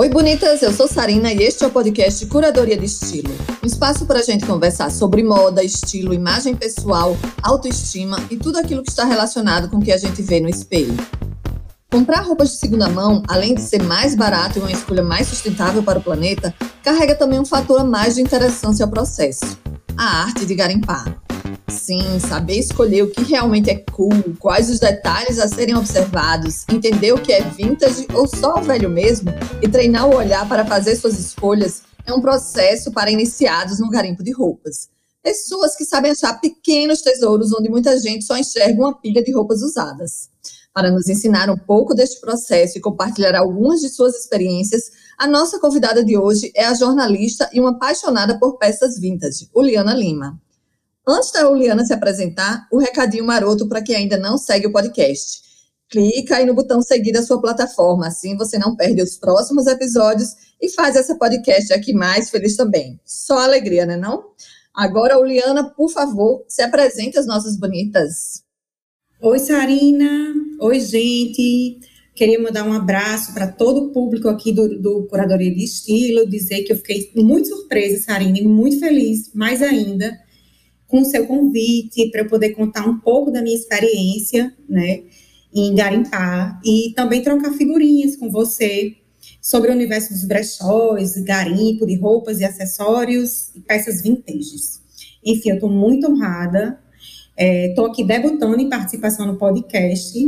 Oi, bonitas! Eu sou Sarina e este é o podcast Curadoria de Estilo. Um espaço para a gente conversar sobre moda, estilo, imagem pessoal, autoestima e tudo aquilo que está relacionado com o que a gente vê no espelho. Comprar roupas de segunda mão, além de ser mais barato e uma escolha mais sustentável para o planeta, carrega também um fator a mais de interessância ao processo: a arte de garimpar. Sim, saber escolher o que realmente é cool, quais os detalhes a serem observados, entender o que é vintage ou só velho mesmo e treinar o olhar para fazer suas escolhas é um processo para iniciados no garimpo de roupas. Pessoas que sabem achar pequenos tesouros onde muita gente só enxerga uma pilha de roupas usadas. Para nos ensinar um pouco deste processo e compartilhar algumas de suas experiências, a nossa convidada de hoje é a jornalista e uma apaixonada por peças vintage, Uliana Lima. Antes da Juliana se apresentar, o recadinho maroto para quem ainda não segue o podcast. Clica aí no botão seguir da sua plataforma, assim você não perde os próximos episódios e faz essa podcast aqui mais feliz também. Só alegria, né não? Agora, Juliana, por favor, se apresente às nossas bonitas. Oi, Sarina. Oi, gente. Queria mandar um abraço para todo o público aqui do, do Curadoria de Estilo, dizer que eu fiquei muito surpresa, Sarina, e muito feliz, mais ainda, com o seu convite para eu poder contar um pouco da minha experiência, né, em garimpar e também trocar figurinhas com você sobre o universo dos brechóis, garimpo de roupas e acessórios e peças vintages. Enfim, eu estou muito honrada. Estou é, aqui debutando em participação no podcast.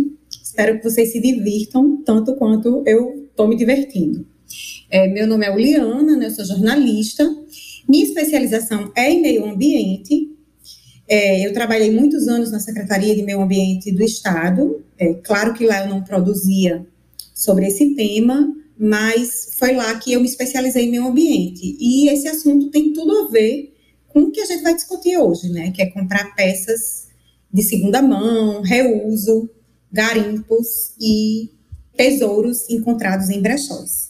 Espero que vocês se divirtam tanto quanto eu estou me divertindo. É, meu nome é Uliana, né, eu sou jornalista. Minha especialização é em meio ambiente é, eu trabalhei muitos anos na Secretaria de Meio Ambiente do Estado. É, claro que lá eu não produzia sobre esse tema, mas foi lá que eu me especializei em meio ambiente. E esse assunto tem tudo a ver com o que a gente vai discutir hoje, né? Que é comprar peças de segunda mão, reuso, garimpos e tesouros encontrados em brechóis.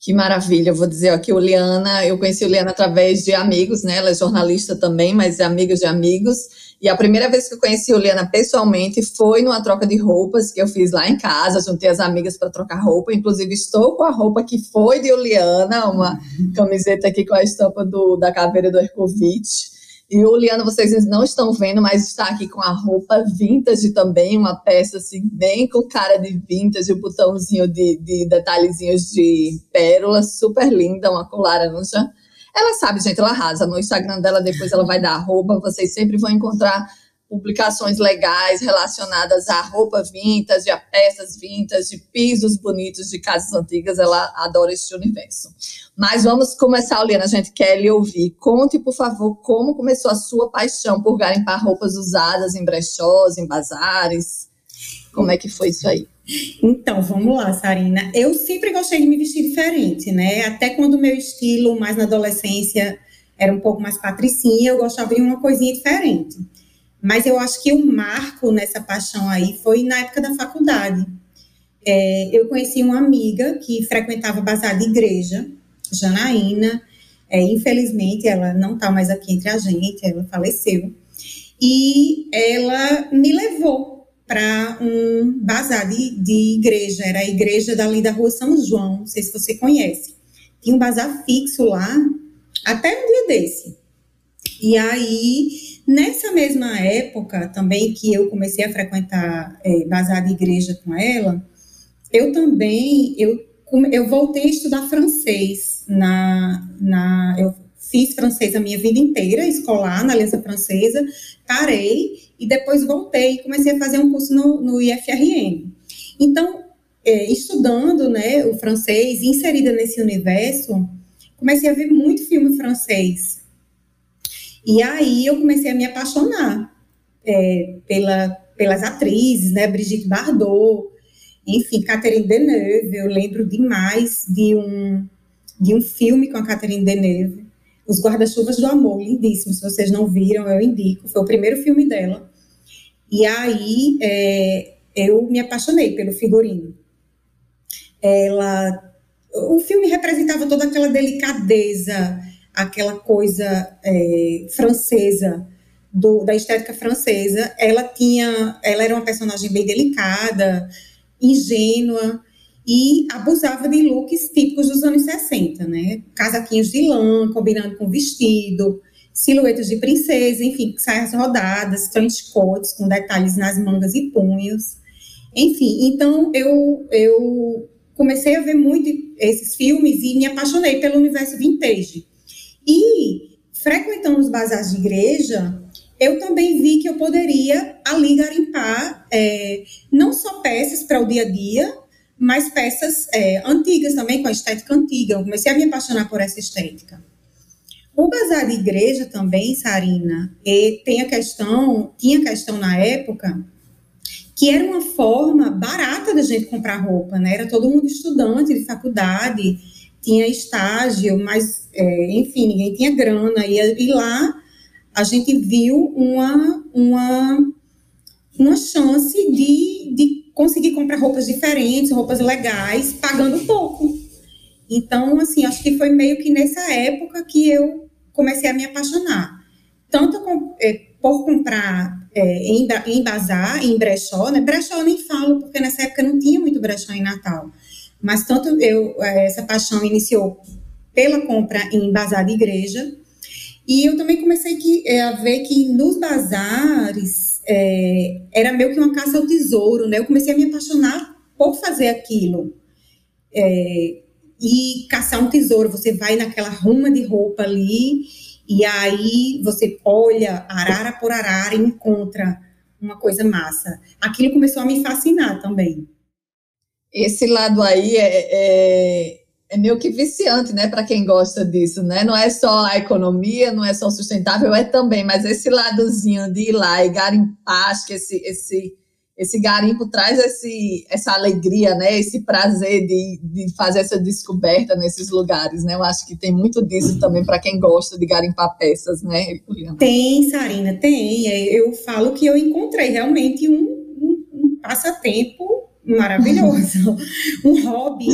Que maravilha, eu vou dizer aqui, o Liana, eu conheci o Liana através de amigos, né? Ela é jornalista também, mas é amigos de amigos. E a primeira vez que eu conheci o Liana pessoalmente foi numa troca de roupas que eu fiz lá em casa, juntei as amigas para trocar roupa. Inclusive, estou com a roupa que foi de Juliana, uma camiseta aqui com a estampa do, da caveira do Ercovitch. E o Liana, vocês não estão vendo, mas está aqui com a roupa vintage também, uma peça assim, bem com cara de vintage, o um botãozinho de, de detalhezinhos de pérola, super linda, uma cor laranja. Ela sabe, gente, ela arrasa. No Instagram dela, depois ela vai dar arroba, vocês sempre vão encontrar publicações legais relacionadas à roupa vintage, a peças vintage, pisos bonitos de casas antigas. Ela adora este universo. Mas vamos começar, Liana. A gente quer lhe ouvir. Conte, por favor, como começou a sua paixão por garimpar roupas usadas em brechós, em bazares. Como é que foi isso aí? Então, vamos lá, Sarina. Eu sempre gostei de me vestir diferente, né? Até quando o meu estilo, mais na adolescência, era um pouco mais patricinha, eu gostava de uma coisinha diferente. Mas eu acho que o marco nessa paixão aí foi na época da faculdade. É, eu conheci uma amiga que frequentava bazar de igreja, Janaína. É, infelizmente, ela não está mais aqui entre a gente, ela faleceu. E ela me levou para um bazar de, de igreja, era a igreja dali da rua São João, não sei se você conhece. Tinha um bazar fixo lá, até um dia desse. E aí Nessa mesma época também que eu comecei a frequentar é, bazar de igreja com ela, eu também eu, eu voltei a estudar francês na, na eu fiz francês a minha vida inteira escolar na Aliança Francesa, parei e depois voltei e comecei a fazer um curso no, no. Então, é, estudando né, o francês, inserida nesse universo, comecei a ver muito filme francês e aí eu comecei a me apaixonar é, pela, pelas atrizes, né? Brigitte Bardot, enfim, Catherine Deneuve. Eu lembro demais de um, de um filme com a Catherine Deneuve, Os Guarda-Chuvas do Amor, lindíssimo. Se vocês não viram, eu indico. Foi o primeiro filme dela. E aí é, eu me apaixonei pelo figurino. Ela, o filme representava toda aquela delicadeza aquela coisa é, francesa, do, da estética francesa, ela tinha, ela era uma personagem bem delicada, ingênua, e abusava de looks típicos dos anos 60, né? Casaquinhos de lã, combinando com vestido, silhuetas de princesa, enfim, saias rodadas, trench coats com detalhes nas mangas e punhos. Enfim, então eu, eu comecei a ver muito esses filmes e me apaixonei pelo universo vintage. E frequentando os bazares de igreja, eu também vi que eu poderia ali garimpar é, não só peças para o dia a dia, mas peças é, antigas também, com a estética antiga. Eu comecei a me apaixonar por essa estética. O bazar de igreja também, Sarina, tem a questão, tinha questão na época, que era uma forma barata da gente comprar roupa, né? Era todo mundo estudante de faculdade, tinha estágio, mas, é, enfim, ninguém tinha grana. E, e lá a gente viu uma, uma, uma chance de, de conseguir comprar roupas diferentes, roupas legais, pagando pouco. Então, assim, acho que foi meio que nessa época que eu comecei a me apaixonar. Tanto com, é, por comprar é, em, em bazar, em brechó, né? Brechó eu nem falo, porque nessa época não tinha muito brechó em Natal. Mas tanto eu, é, essa paixão iniciou pela compra em bazar de igreja, e eu também comecei que, é, a ver que nos bazares é, era meio que uma caça ao tesouro, né? Eu comecei a me apaixonar por fazer aquilo. É, e caçar um tesouro, você vai naquela ruma de roupa ali, e aí você olha arara por arara e encontra uma coisa massa. Aquilo começou a me fascinar também. Esse lado aí é, é é meio que viciante, né, para quem gosta disso, né? Não é só a economia, não é só sustentável, é também, mas esse ladozinho de ir lá e garimpar, acho que esse, esse, esse garimpo traz esse, essa alegria, né? Esse prazer de, de fazer essa descoberta nesses lugares, né? Eu acho que tem muito disso também para quem gosta de garimpar peças, né, Juliana? Tem, Sarina, tem. É, eu falo que eu encontrei realmente um, um, um passatempo maravilhoso, um hobby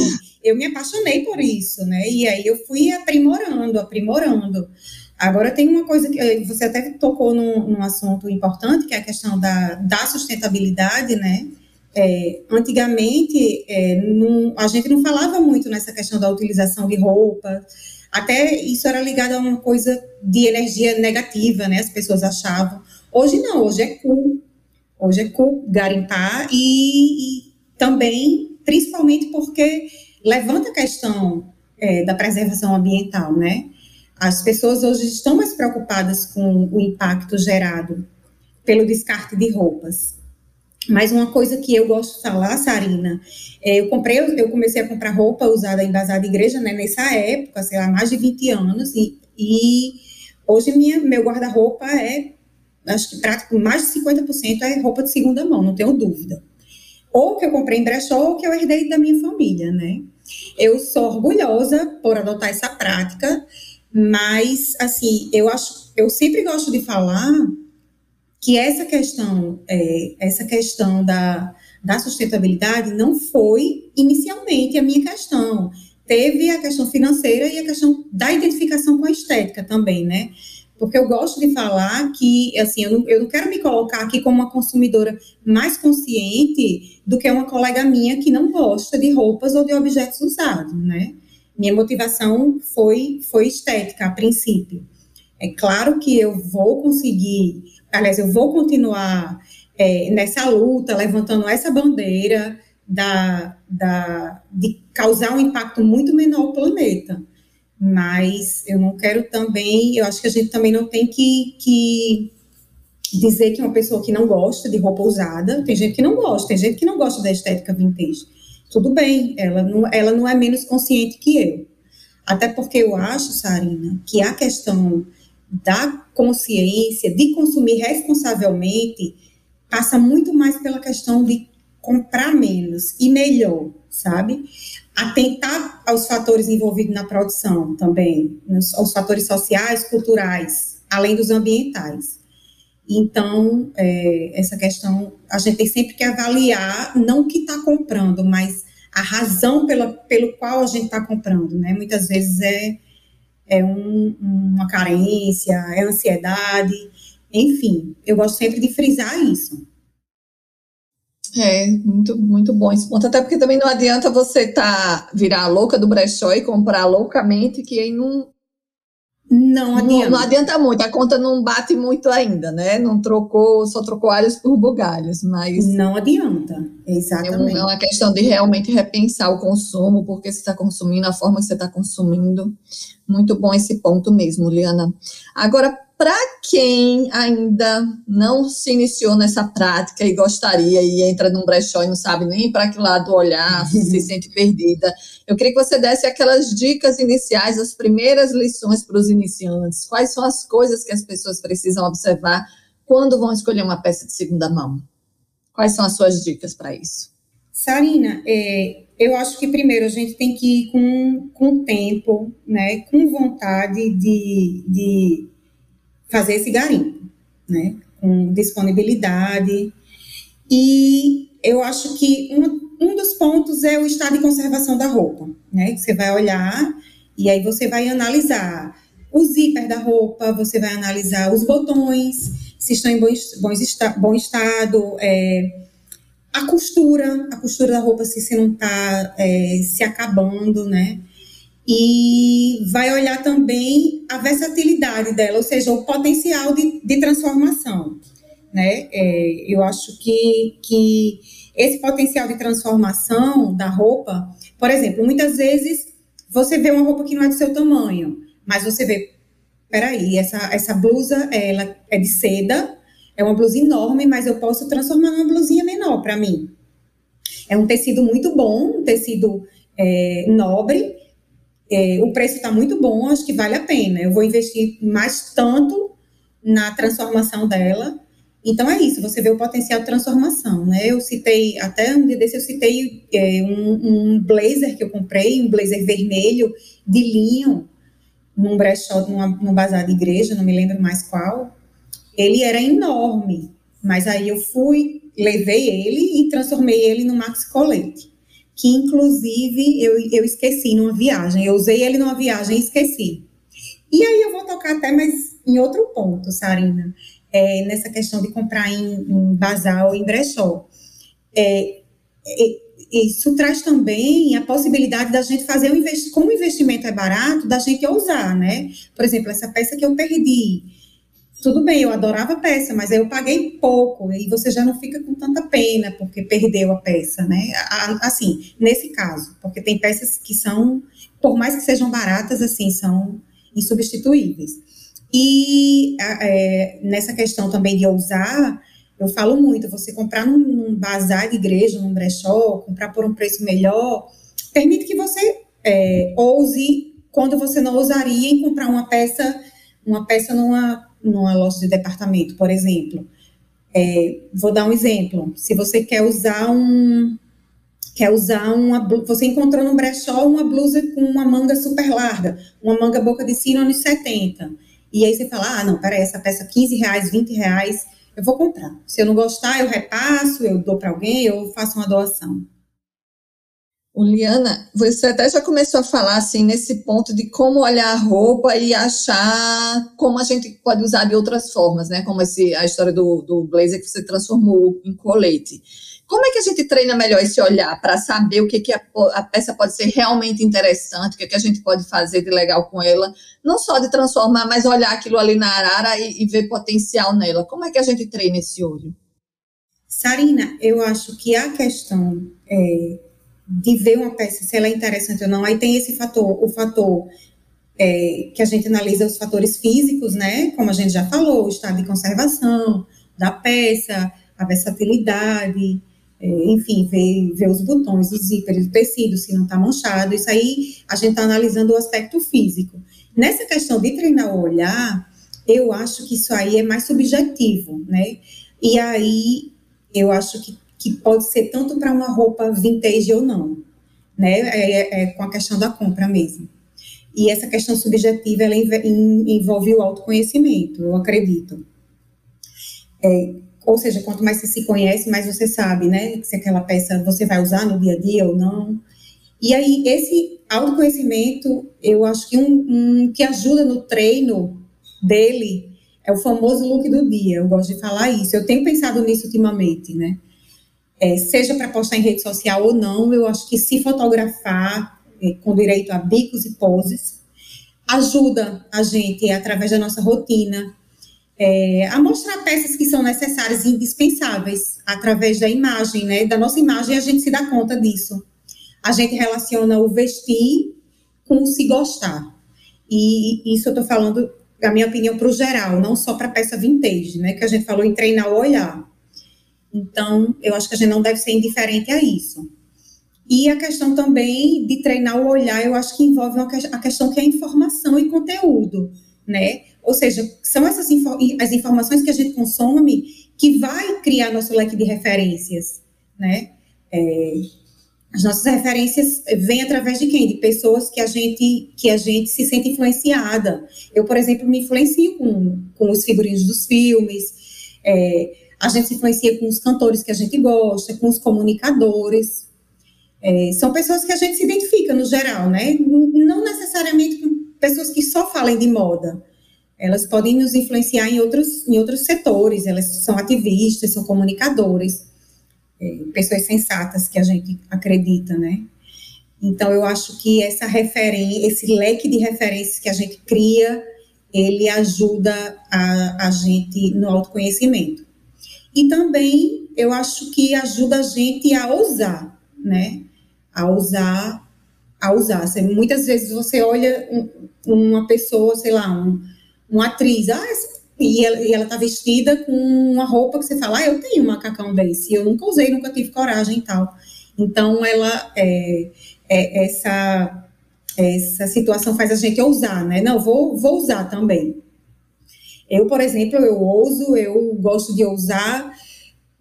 eu me apaixonei por isso, né? E aí eu fui aprimorando, aprimorando. Agora tem uma coisa que eh, você até tocou num, num assunto importante, que é a questão da, da sustentabilidade, né? É, antigamente, é, não, a gente não falava muito nessa questão da utilização de roupa, até isso era ligado a uma coisa de energia negativa, né? As pessoas achavam. Hoje não, hoje é cool. Hoje é cool garimpar e, e também, principalmente porque levanta a questão é, da preservação ambiental, né? As pessoas hoje estão mais preocupadas com o impacto gerado pelo descarte de roupas. Mas uma coisa que eu gosto de falar, Sarina, é, eu comprei, eu comecei a comprar roupa usada em bazar de igreja, né, nessa época, sei lá, mais de 20 anos, e, e hoje minha, meu guarda-roupa é, acho que prático, mais de 50% é roupa de segunda mão, não tenho dúvida. Ou que eu comprei em brechó, ou que eu herdei da minha família, né? Eu sou orgulhosa por adotar essa prática, mas assim, eu acho, eu sempre gosto de falar que essa questão, é, essa questão da, da sustentabilidade não foi inicialmente a minha questão. Teve a questão financeira e a questão da identificação com a estética também, né? Porque eu gosto de falar que, assim, eu não, eu não quero me colocar aqui como uma consumidora mais consciente do que uma colega minha que não gosta de roupas ou de objetos usados, né? Minha motivação foi, foi estética, a princípio. É claro que eu vou conseguir, aliás, eu vou continuar é, nessa luta, levantando essa bandeira da, da, de causar um impacto muito menor ao planeta mas eu não quero também, eu acho que a gente também não tem que, que dizer que uma pessoa que não gosta de roupa usada, tem gente que não gosta, tem gente que não gosta da estética vintage. Tudo bem, ela não, ela não é menos consciente que eu. Até porque eu acho, Sarina, que a questão da consciência, de consumir responsavelmente, passa muito mais pela questão de comprar menos e melhor, sabe? Atentar aos fatores envolvidos na produção também, aos fatores sociais, culturais, além dos ambientais. Então, é, essa questão, a gente tem sempre que avaliar, não o que está comprando, mas a razão pela, pelo qual a gente está comprando, né? Muitas vezes é, é um, uma carência, é ansiedade, enfim, eu gosto sempre de frisar isso. É, muito, muito bom esse ponto. Até porque também não adianta você tá, virar a louca do brechó e comprar loucamente, que aí não, não adianta. Não, não, adianta muito, a conta não bate muito ainda, né? Não trocou, só trocou alhos por bugalhos, mas. Não adianta, exatamente. É, uma questão de realmente repensar o consumo, porque você está consumindo, a forma que você está consumindo. Muito bom esse ponto mesmo, Liana. Agora, para quem ainda não se iniciou nessa prática e gostaria e entra num brechó e não sabe nem para que lado olhar, se sente perdida, eu queria que você desse aquelas dicas iniciais, as primeiras lições para os iniciantes. Quais são as coisas que as pessoas precisam observar quando vão escolher uma peça de segunda mão? Quais são as suas dicas para isso? Sarina, é, eu acho que primeiro a gente tem que ir com, com tempo, né, com vontade de, de fazer esse garimpo, né? Com disponibilidade. E eu acho que um, um dos pontos é o estado de conservação da roupa, né? Você vai olhar e aí você vai analisar o zíper da roupa, você vai analisar os botões, se estão em bom, bom, bom estado, é, a costura, a costura da roupa, se, se não está é, se acabando, né? E vai olhar também a versatilidade dela, ou seja, o potencial de, de transformação. Né? É, eu acho que, que esse potencial de transformação da roupa, por exemplo, muitas vezes você vê uma roupa que não é do seu tamanho, mas você vê, peraí, essa, essa blusa ela é de seda, é uma blusa enorme, mas eu posso transformar numa blusinha menor para mim. É um tecido muito bom, um tecido é, nobre, é, o preço está muito bom, acho que vale a pena. Eu vou investir mais tanto na transformação dela. Então é isso, você vê o potencial de transformação, né? Eu citei, até um dia desse eu citei é, um, um, blazer que eu comprei, um blazer vermelho de linho, num brechó, numa, num bazar de igreja, não me lembro mais qual. Ele era enorme, mas aí eu fui, levei ele e transformei ele no Max Colete que inclusive eu, eu esqueci numa viagem. Eu usei ele numa viagem e esqueci. E aí eu vou tocar até mais em outro ponto, Sarina, é, nessa questão de comprar em, em ou em brechó. É, é, isso traz também a possibilidade da gente fazer um investimento, como o investimento é barato, da gente ousar, né? Por exemplo, essa peça que eu perdi, tudo bem, eu adorava a peça, mas eu paguei pouco e você já não fica com tanta pena porque perdeu a peça, né? Assim, nesse caso, porque tem peças que são, por mais que sejam baratas, assim, são insubstituíveis. E é, nessa questão também de usar, eu falo muito, você comprar num, num bazar de igreja, num brechó, comprar por um preço melhor, permite que você é, ouse quando você não ousaria em comprar uma peça, uma peça numa numa loja de departamento, por exemplo. É, vou dar um exemplo. Se você quer usar um quer usar uma você encontrou no brechó uma blusa com uma manga super larga, uma manga boca de sino anos 70. E aí você fala: "Ah, não, peraí, essa peça 15 reais, 20 reais, eu vou comprar. Se eu não gostar, eu repasso, eu dou para alguém, eu faço uma doação." Liana, você até já começou a falar assim nesse ponto de como olhar a roupa e achar como a gente pode usar de outras formas, né? Como esse, a história do, do blazer que você transformou em colete. Como é que a gente treina melhor esse olhar para saber o que, que a, a, peça pode ser realmente interessante, o que, que a gente pode fazer de legal com ela? Não só de transformar, mas olhar aquilo ali na arara e, e ver potencial nela. Como é que a gente treina esse olho? Sarina, eu acho que a questão é, de ver uma peça, se ela é interessante ou não. Aí tem esse fator, o fator é, que a gente analisa os fatores físicos, né? Como a gente já falou, o estado de conservação da peça, a versatilidade, é, enfim, ver, ver os botões, os zíperes, o tecido, se não está manchado. Isso aí a gente está analisando o aspecto físico. Nessa questão de treinar o olhar, eu acho que isso aí é mais subjetivo, né? E aí eu acho que que pode ser tanto para uma roupa vintage ou não, né? É, é, é, com a questão da compra mesmo. E essa questão subjetiva, ela envolve o autoconhecimento, eu acredito. É, ou seja, quanto mais você se conhece, mais você sabe, né? Se aquela peça você vai usar no dia a dia ou não. E aí, esse autoconhecimento, eu acho que um, um que ajuda no treino dele é o famoso look do dia. Eu gosto de falar isso. Eu tenho pensado nisso ultimamente, né? É, seja para postar em rede social ou não, eu acho que se fotografar é, com direito a bicos e poses ajuda a gente, através da nossa rotina, é, a mostrar peças que são necessárias e indispensáveis através da imagem, né? Da nossa imagem, a gente se dá conta disso. A gente relaciona o vestir com o se gostar. E isso eu estou falando, a minha opinião, para o geral, não só para peça vintage, né? Que a gente falou em treinar o olhar. Então, eu acho que a gente não deve ser indiferente a isso. E a questão também de treinar o olhar, eu acho que envolve a questão que é informação e conteúdo, né? Ou seja, são essas info as informações que a gente consome que vai criar nosso leque de referências, né? É, as nossas referências vêm através de quem? De pessoas que a gente que a gente se sente influenciada. Eu, por exemplo, me influencio com, com os figurinos dos filmes. É, a gente se influencia com os cantores que a gente gosta, com os comunicadores. É, são pessoas que a gente se identifica no geral, né? Não necessariamente com pessoas que só falem de moda. Elas podem nos influenciar em outros, em outros setores, elas são ativistas, são comunicadores, é, pessoas sensatas que a gente acredita, né? Então, eu acho que essa esse leque de referências que a gente cria, ele ajuda a, a gente no autoconhecimento. E também, eu acho que ajuda a gente a ousar, né? A usar, a usar. Muitas vezes você olha uma pessoa, sei lá, um, uma atriz, ah, e ela, e ela tá vestida com uma roupa que você fala, ah, eu tenho um macacão desse, eu nunca usei, nunca tive coragem e tal. Então, ela, é, é, essa, essa situação faz a gente ousar, né? Não, vou, vou usar também. Eu, por exemplo, eu ouso, eu gosto de ousar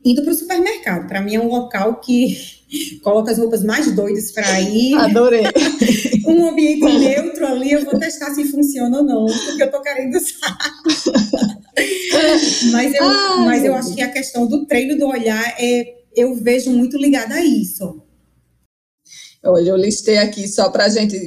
indo para o supermercado. Para mim é um local que coloca as roupas mais doidas para ir. Adorei. um ambiente neutro ali, eu vou testar se funciona ou não, porque eu tô querendo usar. mas eu, Ai, mas eu acho que a questão do treino do olhar é, eu vejo muito ligada a isso. Hoje eu listei aqui só para a gente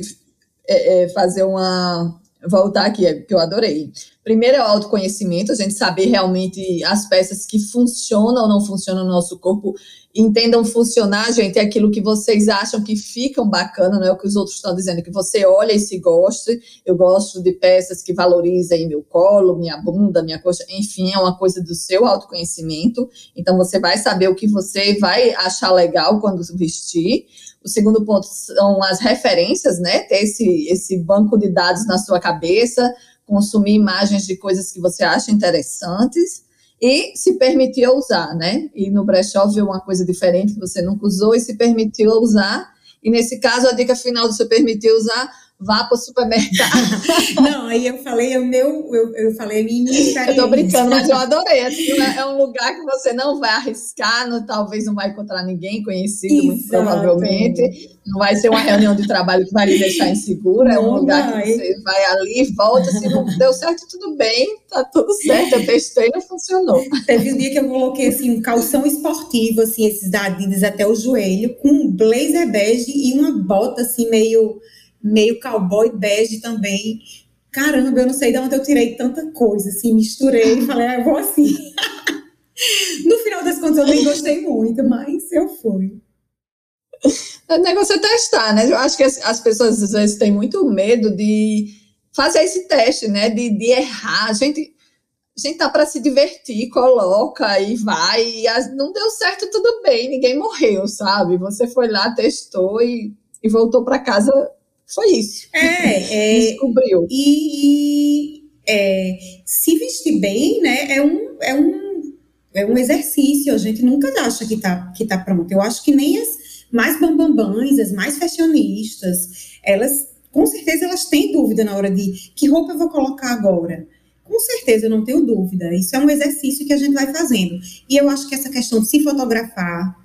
é, é, fazer uma. Voltar aqui, que eu adorei. Primeiro é o autoconhecimento, a gente saber realmente as peças que funcionam ou não funcionam no nosso corpo, entendam funcionar, gente, é aquilo que vocês acham que ficam bacana, não é o que os outros estão dizendo, que você olha e se goste. Eu gosto de peças que valorizem meu colo, minha bunda, minha coxa, enfim, é uma coisa do seu autoconhecimento. Então você vai saber o que você vai achar legal quando vestir. O segundo ponto são as referências, né? Ter esse, esse banco de dados na sua cabeça consumir imagens de coisas que você acha interessantes e se permitir usar, né? E no brechó ver uma coisa diferente que você nunca usou e se permitiu usar. E nesse caso, a dica final de se permitir usar vá para o supermercado. Não, aí eu falei o meu, eu, eu falei a minha experiência. Eu tô brincando, mas eu adorei. Assim, é um lugar que você não vai arriscar, não, talvez não vai encontrar ninguém conhecido, Exato. muito provavelmente. Não vai ser uma reunião de trabalho que vai lhe deixar insegura, é um lugar que você vai ali, volta, se não deu certo, tudo bem, tá tudo certo, eu testei, não funcionou. Teve um dia que eu coloquei assim, um calção esportivo, assim, esses da Adidas até o joelho, com um blazer bege e uma bota assim, meio meio cowboy bege também. Caramba, eu não sei de onde eu tirei tanta coisa, assim, misturei e falei, ah, eu vou assim. no final das contas, eu nem gostei muito, mas eu fui. O negócio é testar, né? Eu acho que as pessoas às vezes têm muito medo de fazer esse teste, né? De, de errar. A gente, a gente tá para se divertir, coloca e vai. E as, não deu certo, tudo bem, ninguém morreu, sabe? Você foi lá, testou e, e voltou para casa foi isso. É, é descobriu. E, é, se vestir bem, né, é um, é um, é um exercício. A gente nunca acha que tá, que tá pronto. Eu acho que nem as mais bambambãs, as mais fashionistas, elas, com certeza, elas têm dúvida na hora de que roupa eu vou colocar agora. Com certeza, eu não tenho dúvida. Isso é um exercício que a gente vai fazendo. E eu acho que essa questão de se fotografar,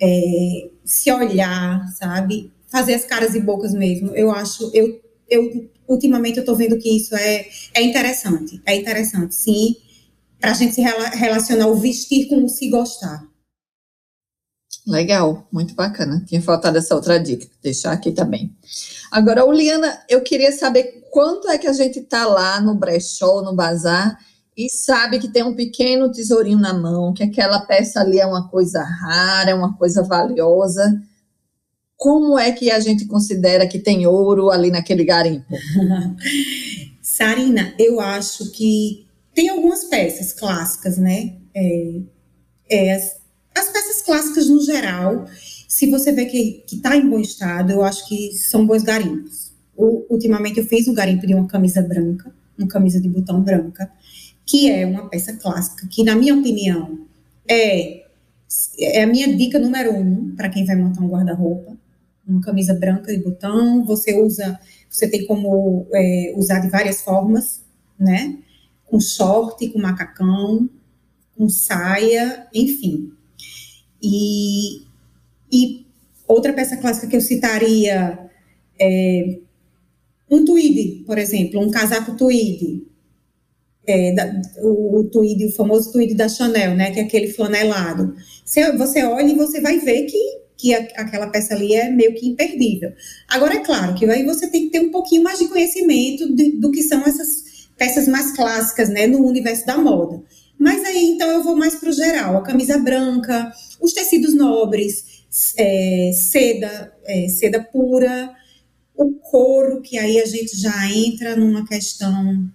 é, se olhar, sabe? Fazer as caras e bocas mesmo. Eu acho, eu, eu ultimamente eu estou vendo que isso é, é interessante. É interessante, sim, para a gente se relacionar o vestir com o se gostar. Legal, muito bacana. Tinha faltado essa outra dica, deixar aqui também. Agora, Uliana, eu queria saber quanto é que a gente está lá no brechó, no bazar, e sabe que tem um pequeno tesourinho na mão, que aquela peça ali é uma coisa rara, é uma coisa valiosa. Como é que a gente considera que tem ouro ali naquele garimpo? Sarina, eu acho que tem algumas peças clássicas, né? É, é, as, as, peças clássicas no geral, se você vê que está em bom estado, eu acho que são bons garimpos. Ultimamente eu fiz um garimpo de uma camisa branca, uma camisa de botão branca, que é uma peça clássica, que na minha opinião é, é a minha dica número um para quem vai montar um guarda-roupa. Uma camisa branca de botão, você usa, você tem como é, usar de várias formas, né? Com short, com macacão, com saia, enfim. E, e outra peça clássica que eu citaria é um tweed, por exemplo, um casaco tweed. É, da, o, o tweed, o famoso tweed da Chanel, né, que é aquele flanelado. Você, você olha e você vai ver que, que a, aquela peça ali é meio que imperdível. Agora, é claro que aí você tem que ter um pouquinho mais de conhecimento de, do que são essas peças mais clássicas, né, no universo da moda. Mas aí, então, eu vou mais para o geral. A camisa branca, os tecidos nobres, é, seda, é, seda pura, o couro, que aí a gente já entra numa questão...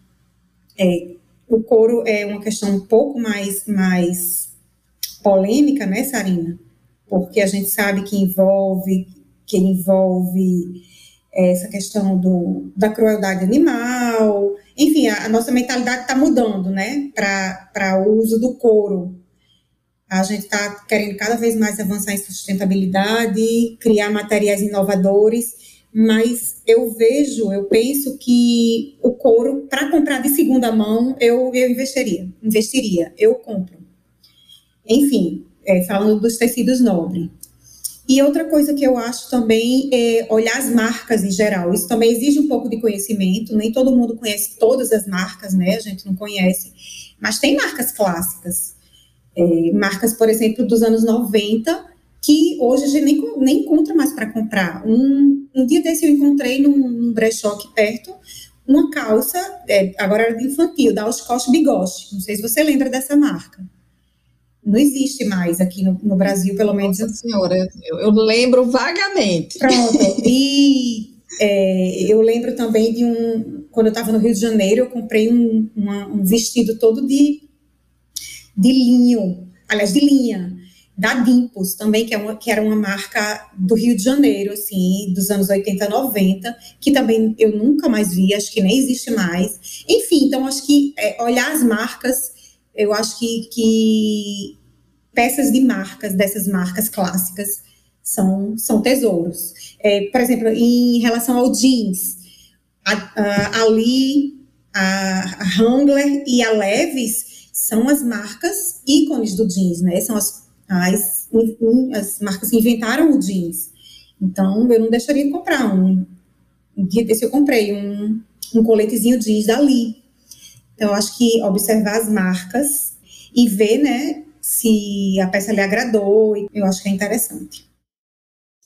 É, o couro é uma questão um pouco mais, mais polêmica, né, Sarina? Porque a gente sabe que envolve, que envolve essa questão do, da crueldade animal, enfim, a, a nossa mentalidade está mudando, né, para o uso do couro. A gente está querendo cada vez mais avançar em sustentabilidade, criar materiais inovadores, mas eu vejo, eu penso que o couro, para comprar de segunda mão, eu, eu investiria, investiria, eu compro. Enfim, é, falando dos tecidos nobres. E outra coisa que eu acho também é olhar as marcas em geral. Isso também exige um pouco de conhecimento. Nem todo mundo conhece todas as marcas, né? A gente não conhece. Mas tem marcas clássicas. É, marcas, por exemplo, dos anos 90, que hoje a gente nem, nem encontra mais para comprar. Um, um dia desse eu encontrei num, num brechó aqui perto uma calça, é, agora era de infantil, da Oshkosh Bigoste. Não sei se você lembra dessa marca não existe mais aqui no, no Brasil, pelo menos. Nossa senhora, eu, eu lembro vagamente. Pronto. E é, eu lembro também de um. Quando eu estava no Rio de Janeiro, eu comprei um, uma, um vestido todo de, de linho, aliás, de linha, da Dimpos também, que, é uma, que era uma marca do Rio de Janeiro, assim, dos anos 80, 90, que também eu nunca mais vi, acho que nem existe mais. Enfim, então acho que é, olhar as marcas eu acho que, que peças de marcas, dessas marcas clássicas, são, são tesouros. É, por exemplo, em relação ao jeans, a, a, Lee, a, a Wrangler e a Levis são as marcas ícones do jeans, né? São as, as, as marcas que inventaram o jeans. Então, eu não deixaria de comprar um. Um dia desse eu comprei um, um coletezinho jeans da Lee. Então, acho que observar as marcas e ver, né, se a peça lhe agradou, eu acho que é interessante.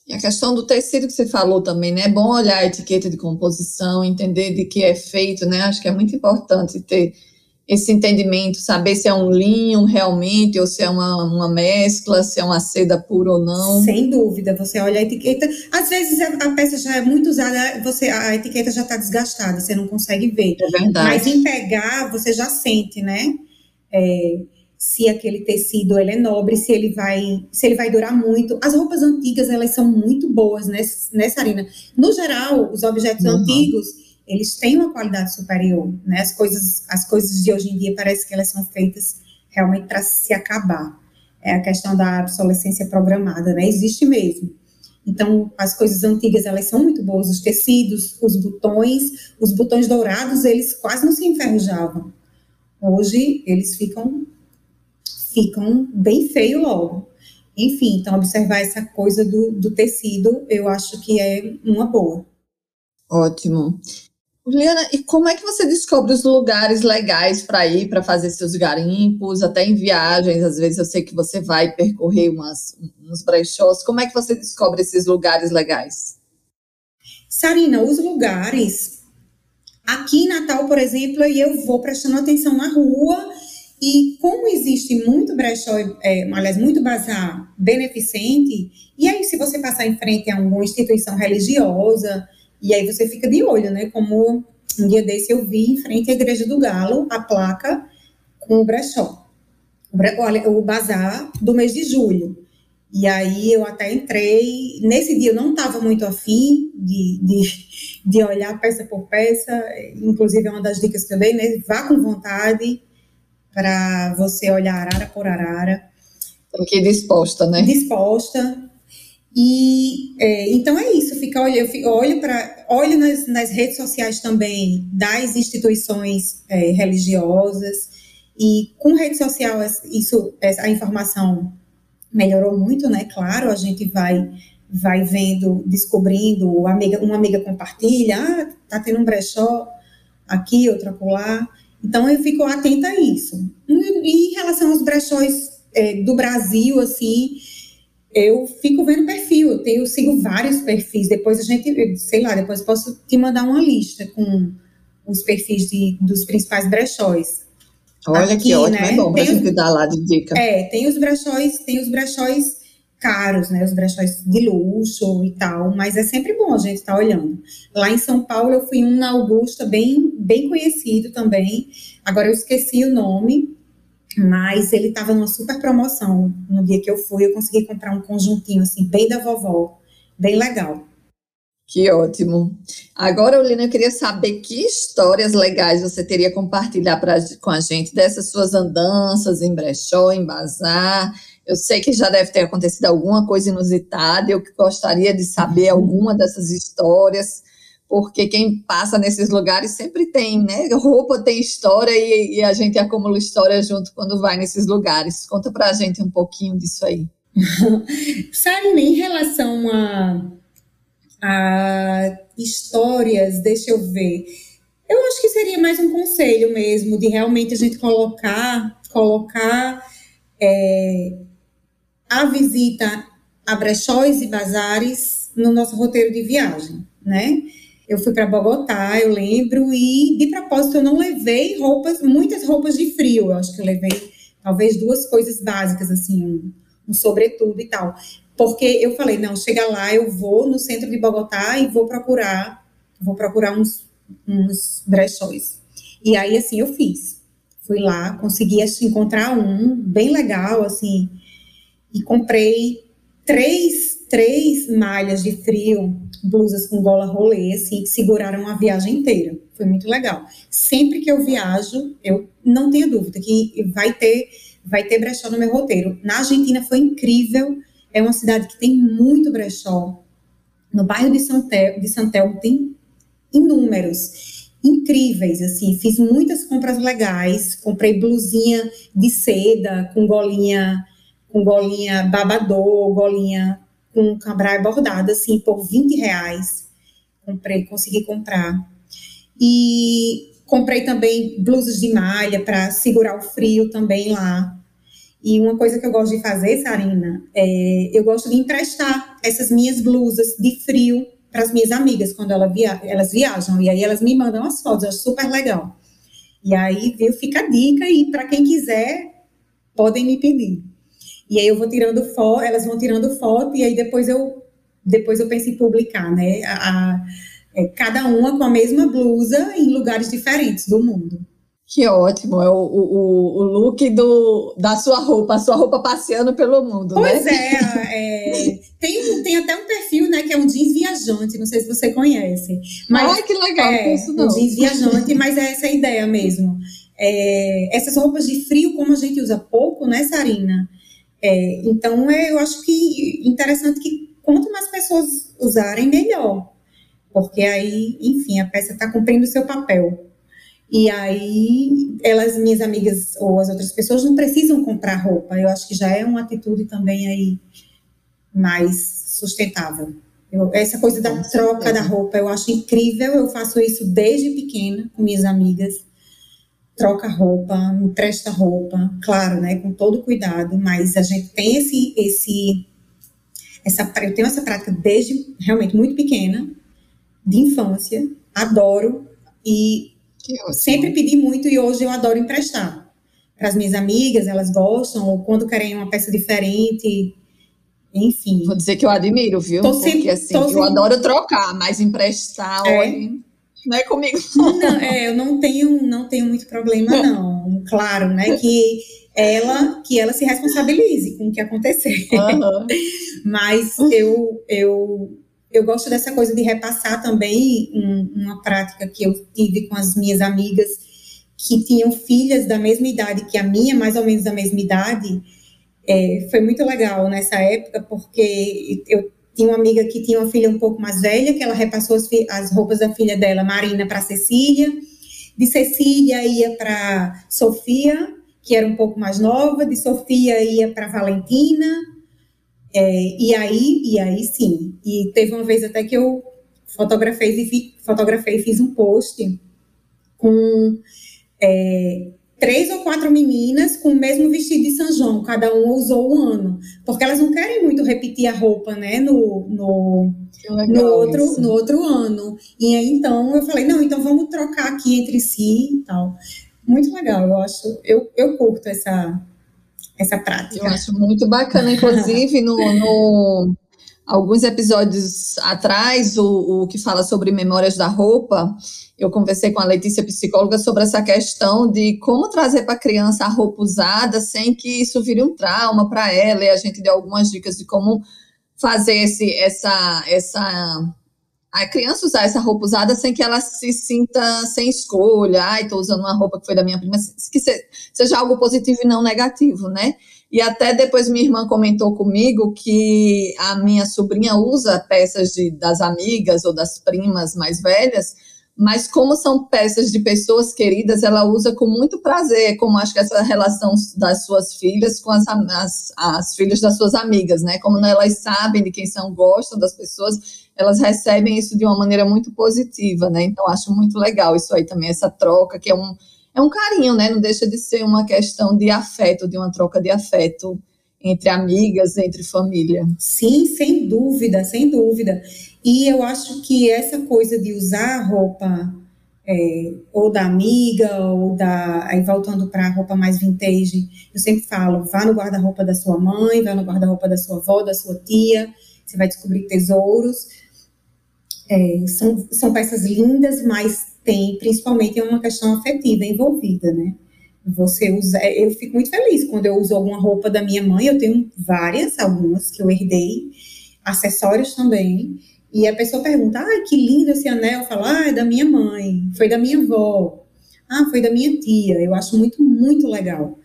E a questão do tecido que você falou também, né? É bom olhar a etiqueta de composição, entender de que é feito, né? Acho que é muito importante ter esse entendimento, saber se é um linho realmente, ou se é uma, uma mescla, se é uma seda pura ou não. Sem dúvida, você olha a etiqueta. Às vezes a, peça já é muito usada, você, a etiqueta já está desgastada, você não consegue ver. É verdade. Mas em pegar, você já sente, né? É, se aquele tecido ele é nobre, se ele vai, se ele vai durar muito. As roupas antigas, elas são muito boas nessa, nessa arena. No geral, os objetos uhum. antigos eles têm uma qualidade superior, né? As coisas, as coisas de hoje em dia parece que elas são feitas realmente para se acabar. É a questão da obsolescência programada, né? Existe mesmo. Então, as coisas antigas, elas são muito boas, os tecidos, os botões, os botões dourados, eles quase não se enferrujavam. Hoje, eles ficam, ficam bem feio logo. Enfim, então, observar essa coisa do, do tecido, eu acho que é uma boa. Ótimo. Juliana, e como é que você descobre os lugares legais para ir, para fazer seus garimpos, até em viagens? Às vezes eu sei que você vai percorrer umas, uns brechós. Como é que você descobre esses lugares legais? Sarina, os lugares, Aqui em Natal, por exemplo, eu vou prestando atenção na rua e como existe muito brechó, é, aliás, muito bazar beneficente, e aí se você passar em frente a alguma instituição religiosa, e aí você fica de olho, né? Como um dia desse eu vi em frente à Igreja do Galo a placa com o brechó, o, o bazar do mês de julho. E aí eu até entrei. Nesse dia eu não estava muito afim de, de, de, olhar peça por peça. Inclusive, é uma das dicas que eu dei, né? Vá com vontade para você olhar arara por arara. Tem que ir disposta, né? Disposta. E é, então é isso, fica olho, eu olho para olho nas, nas, redes sociais também das instituições é, religiosas e com rede social isso a informação melhorou muito, né? Claro, a gente vai vai vendo, descobrindo, amiga, uma amiga compartilha, ah, tá tendo um brechó aqui, outro acolá. Então eu fico atenta a isso. E, em relação aos brechóis é, do Brasil, assim, eu fico vendo perfil, eu tenho, sigo vários perfis. Depois a gente, sei lá, depois posso te mandar uma lista com os perfis de, dos principais brechóis. Olha Aqui, que ótimo, né? é bom pra tem gente os, dar lá de dica. É, tem os brechóis, tem os brechóis caros, né? Os brechóis de luxo e tal, mas é sempre bom a gente estar tá olhando. Lá em São Paulo eu fui um na Augusta bem, bem conhecido também. Agora eu esqueci o nome, mas ele estava numa super promoção. No dia que eu fui, eu consegui comprar um conjuntinho assim, bem da vovó, bem legal. Que ótimo. Agora, Olina, eu queria saber que histórias legais você teria compartilhar pra, com a gente dessas suas andanças em brechó, em bazar. Eu sei que já deve ter acontecido alguma coisa inusitada, eu gostaria de saber uhum. alguma dessas histórias, porque quem passa nesses lugares sempre tem, né? Roupa tem história e, e a gente acumula história junto quando vai nesses lugares. Conta pra gente um pouquinho disso aí. Sabe, em relação a a histórias, deixa eu ver. Eu acho que seria mais um conselho mesmo, de realmente a gente colocar, colocar é, a visita a brechóis e bazares no nosso roteiro de viagem, né? Eu fui para Bogotá, eu lembro, e de propósito eu não levei roupas, muitas roupas de frio. Eu acho que eu levei talvez duas coisas básicas, assim, um, um sobretudo e tal porque eu falei, não, chega lá, eu vou no centro de Bogotá e vou procurar, vou procurar uns, uns brechóis. E aí, assim, eu fiz. Fui lá, consegui encontrar um bem legal, assim, e comprei três, três malhas de frio, blusas com gola rolê, assim, seguraram a viagem inteira. Foi muito legal. Sempre que eu viajo, eu não tenho dúvida que vai ter, vai ter brechó no meu roteiro. Na Argentina foi incrível é uma cidade que tem muito brechó. No bairro de, Santel, de Santelmo tem inúmeros, incríveis, assim. Fiz muitas compras legais. Comprei blusinha de seda com golinha, com golinha babador, golinha com cambraia bordada, assim, por 20 reais. Comprei, consegui comprar. E comprei também blusas de malha para segurar o frio também lá. E uma coisa que eu gosto de fazer, Sarina, é eu gosto de emprestar essas minhas blusas de frio para as minhas amigas quando ela via elas viajam. E aí elas me mandam as fotos, acho super legal. E aí, viu, fica a dica e para quem quiser, podem me pedir. E aí eu vou tirando foto, elas vão tirando foto e aí depois eu depois eu penso em publicar, né? A, a, é, cada uma com a mesma blusa em lugares diferentes do mundo. Que ótimo, é o, o, o look do, da sua roupa, a sua roupa passeando pelo mundo, pois né? é, é tem, tem até um perfil, né, que é um jeans viajante, não sei se você conhece. Mas, Ai, que legal, é, isso não. Um jeans viajante, mas é essa a ideia mesmo. É, essas roupas de frio, como a gente usa pouco, né, Sarina? É, então, é, eu acho que interessante que quanto mais pessoas usarem, melhor. Porque aí, enfim, a peça está cumprindo o seu papel. E aí, elas, minhas amigas ou as outras pessoas, não precisam comprar roupa. Eu acho que já é uma atitude também aí mais sustentável. Eu, essa coisa da troca da roupa, eu acho incrível. Eu faço isso desde pequena com minhas amigas. Troca roupa, empresta roupa, claro, né, com todo cuidado, mas a gente tem esse, esse, essa, eu tenho essa prática desde realmente muito pequena, de infância, adoro e sempre pedi muito e hoje eu adoro emprestar para as minhas amigas, elas gostam, ou quando querem uma peça diferente, enfim. Vou dizer que eu admiro, viu? Tô sempre, Porque assim, eu sempre... adoro trocar, mas emprestar, é. olha, não é comigo. Não, é, eu não tenho, não tenho muito problema, não. Claro, né? Que ela, que ela se responsabilize com o que acontecer. Uhum. mas eu, eu, eu gosto dessa coisa de repassar também um, uma prática que eu tive com as minhas amigas que tinham filhas da mesma idade que a minha, mais ou menos da mesma idade é, foi muito legal nessa época, porque eu tinha uma amiga que tinha uma filha um pouco mais velha, que ela repassou as, as roupas da filha dela, Marina, para Cecília. De Cecília ia para Sofia, que era um pouco mais nova. De Sofia ia para Valentina. É, e aí, e aí sim. E teve uma vez até que eu fotografei e fotografei, fiz um post com é, três ou quatro meninas com o mesmo vestido de São João, cada uma usou um ano, porque elas não querem muito repetir a roupa, né, no, no, no outro, no outro ano. E aí, então, eu falei, não, então vamos trocar aqui entre si e tal. Muito legal, eu acho, eu, eu curto essa, essa prática. Eu acho muito bacana, inclusive, no, no alguns episódios atrás, o, o que fala sobre memórias da roupa, eu conversei com a Letícia, psicóloga, sobre essa questão de como trazer para a criança a roupa usada sem que isso vire um trauma para ela, e a gente deu algumas dicas de como fazer esse, essa, essa a criança usar essa roupa usada sem que ela se sinta sem escolha, ai, estou usando uma roupa que foi da minha prima, que seja algo positivo e não negativo, né? E até depois minha irmã comentou comigo que a minha sobrinha usa peças de, das amigas ou das primas mais velhas, mas como são peças de pessoas queridas, ela usa com muito prazer, como acho que essa relação das suas filhas com as, as, as filhas das suas amigas, né? Como elas sabem de quem são, gostam das pessoas, elas recebem isso de uma maneira muito positiva, né? Então acho muito legal isso aí também, essa troca, que é um, é um carinho, né? Não deixa de ser uma questão de afeto, de uma troca de afeto entre amigas, entre família. Sim, sem dúvida, sem dúvida. E eu acho que essa coisa de usar roupa é, ou da amiga, ou da. Aí voltando para a roupa mais vintage, eu sempre falo: vá no guarda-roupa da sua mãe, vá no guarda-roupa da sua avó, da sua tia, você vai descobrir tesouros. É, são, são peças lindas, mas tem principalmente uma questão afetiva envolvida, né? Você usa, é, eu fico muito feliz quando eu uso alguma roupa da minha mãe, eu tenho várias, algumas que eu herdei, acessórios também, e a pessoa pergunta: ah, que lindo esse anel. Eu falo: ah, é da minha mãe, foi da minha avó, ah, foi da minha tia. Eu acho muito, muito legal.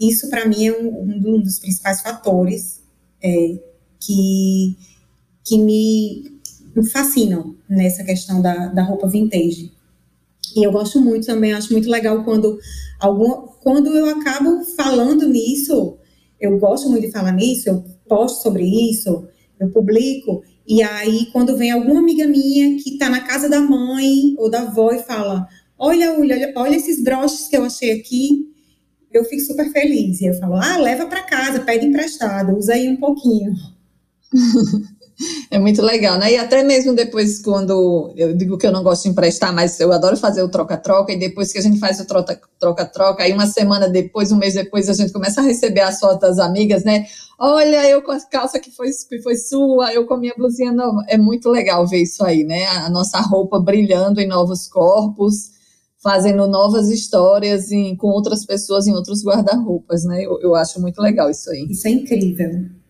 Isso, para mim, é um, um, dos principais fatores é, que, que me fascinam nessa questão da, da roupa vintage. E eu gosto muito também, acho muito legal quando, algum, quando eu acabo falando nisso, eu gosto muito de falar nisso, eu posto sobre isso, eu publico, e aí, quando vem alguma amiga minha que está na casa da mãe ou da avó e fala: Olha, olha, olha esses broches que eu achei aqui, eu fico super feliz. E eu falo: Ah, leva para casa, pede emprestado, usa aí um pouquinho. É muito legal, né? E até mesmo depois, quando eu digo que eu não gosto de emprestar, mas eu adoro fazer o troca-troca, e depois que a gente faz o troca-troca, aí uma semana depois, um mês depois, a gente começa a receber as fotos das amigas, né? Olha, eu com a calça que foi, que foi sua, eu com a minha blusinha nova. É muito legal ver isso aí, né? A nossa roupa brilhando em novos corpos, fazendo novas histórias em, com outras pessoas em outros guarda-roupas, né? Eu, eu acho muito legal isso aí. Isso é incrível.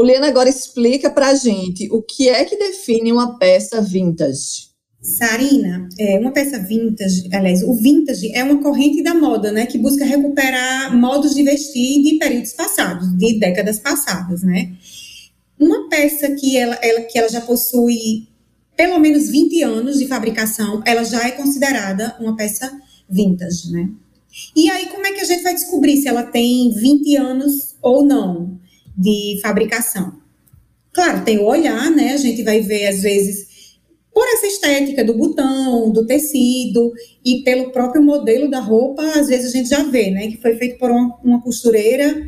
Juliana agora explica para a gente o que é que define uma peça vintage. Sarina, é uma peça vintage, aliás, o vintage é uma corrente da moda, né, que busca recuperar modos de vestir de períodos passados, de décadas passadas, né? Uma peça que ela, ela, que ela já possui pelo menos 20 anos de fabricação, ela já é considerada uma peça vintage, né? E aí, como é que a gente vai descobrir se ela tem 20 anos ou não? De fabricação. Claro, tem o olhar, né? A gente vai ver, às vezes, por essa estética do botão, do tecido e pelo próprio modelo da roupa, às vezes a gente já vê, né? Que foi feito por uma, uma costureira,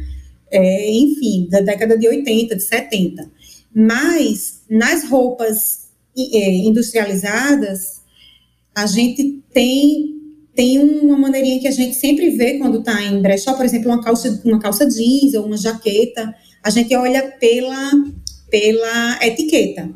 é, enfim, da década de 80, de 70. Mas nas roupas é, industrializadas, a gente tem tem uma maneirinha que a gente sempre vê quando está em brechó, por exemplo, uma calça, uma calça jeans ou uma jaqueta, a gente olha pela, pela etiqueta,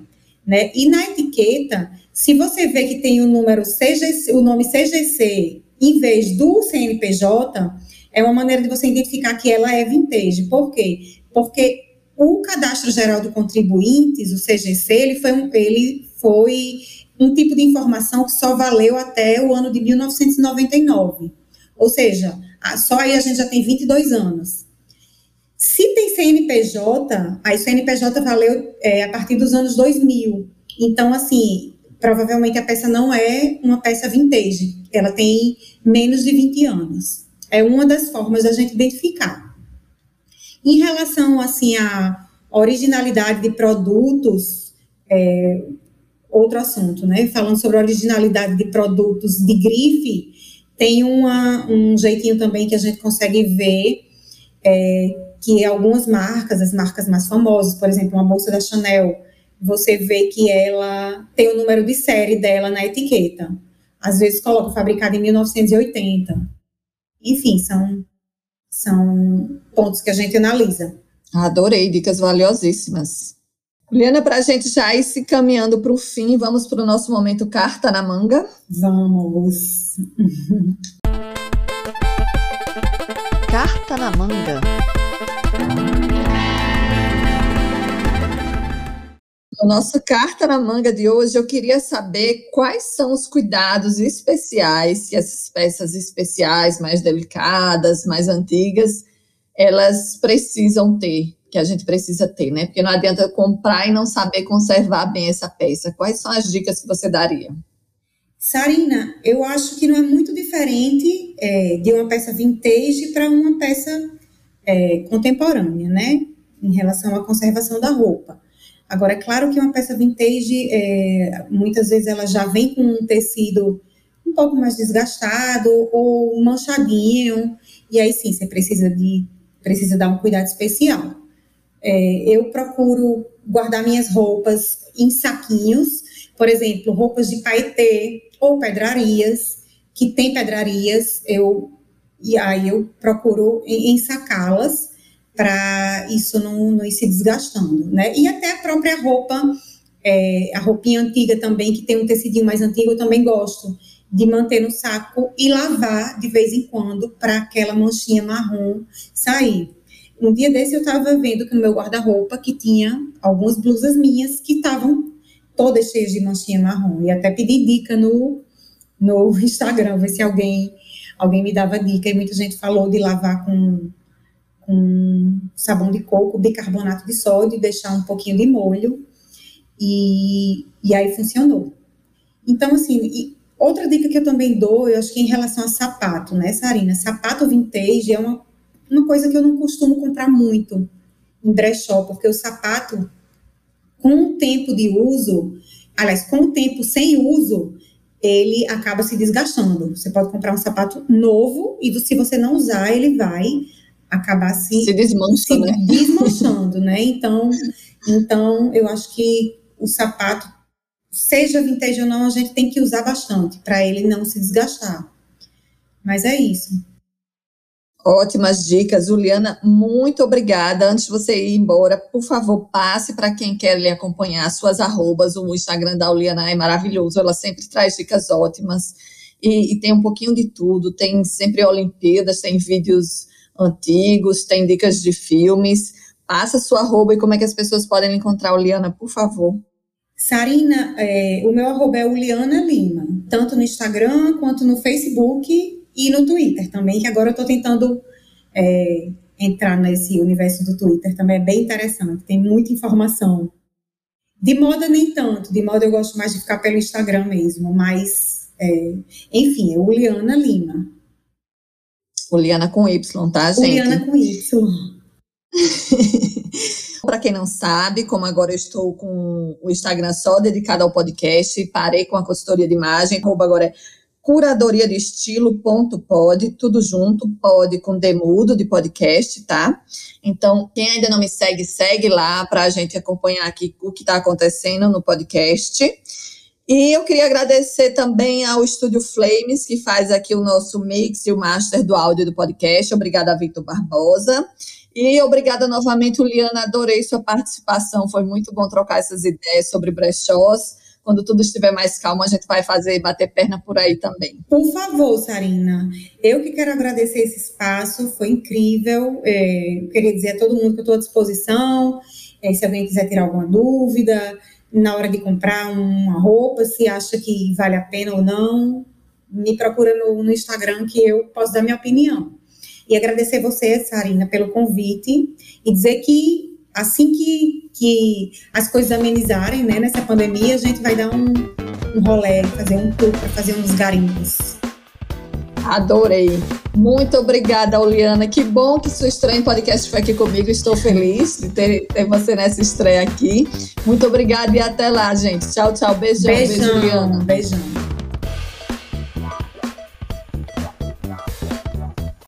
né? E na etiqueta, se você vê que tem o número CGC, o nome CGC em vez do CNPJ, é uma maneira de você identificar que ela é vintage. Por quê? Porque o Cadastro Geral do Contribuintes, o CGC, ele foi, um, ele foi um tipo de informação que só valeu até o ano de 1999. Ou seja, só aí a gente já tem 22 anos. Se tem CNPJ, aí CNPJ valeu é, a partir dos anos 2000. Então, assim, provavelmente a peça não é uma peça vintage, ela tem menos de 20 anos. É uma das formas da gente identificar. Em relação, assim, à originalidade de produtos, é, outro assunto, né? Falando sobre originalidade de produtos de grife, tem uma, um jeitinho também que a gente consegue ver é, que algumas marcas, as marcas mais famosas, por exemplo, uma bolsa da Chanel, você vê que ela tem o número de série dela na etiqueta. Às vezes coloca fabricada em 1980. Enfim, são, são pontos que a gente analisa. Adorei, dicas valiosíssimas. Juliana, para a gente já ir se caminhando para o fim, vamos para o nosso momento Carta na Manga? Vamos! Carta na Manga. No nosso Carta na Manga de hoje, eu queria saber quais são os cuidados especiais que essas peças especiais, mais delicadas, mais antigas, elas precisam ter que a gente precisa ter, né? Porque não adianta comprar e não saber conservar bem essa peça. Quais são as dicas que você daria? Sarina, eu acho que não é muito diferente é, de uma peça vintage para uma peça é, contemporânea, né? Em relação à conservação da roupa. Agora, é claro que uma peça vintage, é, muitas vezes ela já vem com um tecido um pouco mais desgastado ou manchadinho, e aí sim, você precisa de precisa dar um cuidado especial. É, eu procuro guardar minhas roupas em saquinhos, por exemplo, roupas de paetê ou pedrarias, que tem pedrarias, eu e aí eu procuro ensacá-las para isso não, não ir se desgastando, né? E até a própria roupa, é, a roupinha antiga também, que tem um tecidinho mais antigo, eu também gosto de manter no saco e lavar de vez em quando para aquela manchinha marrom sair. Um dia desse eu estava vendo que no meu guarda-roupa que tinha algumas blusas minhas que estavam todas cheias de manchinha marrom. E até pedi dica no, no Instagram, ver se alguém, alguém me dava dica. E muita gente falou de lavar com, com sabão de coco, bicarbonato de sódio, deixar um pouquinho de molho. E, e aí funcionou. Então, assim, outra dica que eu também dou, eu acho que em relação a sapato, né, Sarina? Sapato vintage é uma uma coisa que eu não costumo comprar muito em brechó, porque o sapato, com o tempo de uso, aliás, com o tempo sem uso, ele acaba se desgastando. Você pode comprar um sapato novo e se você não usar, ele vai acabar se, se, desmancha, se né? desmanchando, né? Então, então, eu acho que o sapato, seja vintage ou não, a gente tem que usar bastante para ele não se desgastar. Mas é isso. Ótimas dicas, Juliana. Muito obrigada. Antes de você ir embora, por favor, passe para quem quer lhe acompanhar suas arrobas. O Instagram da Juliana é maravilhoso. Ela sempre traz dicas ótimas e, e tem um pouquinho de tudo. Tem sempre Olimpíadas, tem vídeos antigos, tem dicas de filmes. Passa sua arroba e como é que as pessoas podem encontrar, Juliana, por favor. Sarina, é, o meu arroba é Juliana Lima, tanto no Instagram quanto no Facebook e no Twitter também, que agora eu estou tentando é, entrar nesse universo do Twitter, também é bem interessante, tem muita informação. De moda nem tanto, de moda eu gosto mais de ficar pelo Instagram mesmo, mas, é, enfim, é Uliana Lima. Uliana com Y, tá, gente? Uliana com Y. Para quem não sabe, como agora eu estou com o Instagram só dedicado ao podcast, parei com a consultoria de imagem, arroba agora é curadoria de estilo.pod, tudo junto, pode com demudo de podcast, tá? Então, quem ainda não me segue, segue lá para a gente acompanhar aqui o que está acontecendo no podcast. E eu queria agradecer também ao Estúdio Flames, que faz aqui o nosso mix e o master do áudio do podcast. Obrigada, Victor Barbosa. E obrigada novamente, Liana. Adorei sua participação. Foi muito bom trocar essas ideias sobre brechós. Quando tudo estiver mais calmo, a gente vai fazer bater perna por aí também. Por favor, Sarina. Eu que quero agradecer esse espaço. Foi incrível. É, queria dizer a todo mundo que eu estou à disposição. É, se alguém quiser tirar alguma dúvida, na hora de comprar uma roupa, se acha que vale a pena ou não, me procura no, no Instagram que eu posso dar minha opinião. E agradecer você, Sarina, pelo convite e dizer que assim que, que as coisas amenizarem né, nessa pandemia, a gente vai dar um, um rolê, fazer um tour para fazer uns garimpos. Adorei. Muito obrigada, Oliana. Que bom que sua estreia em podcast foi aqui comigo. Estou feliz de ter, ter você nessa estreia aqui. Muito obrigada e até lá, gente. Tchau, tchau. Beijão, beijão beijo, Oliana. Beijão.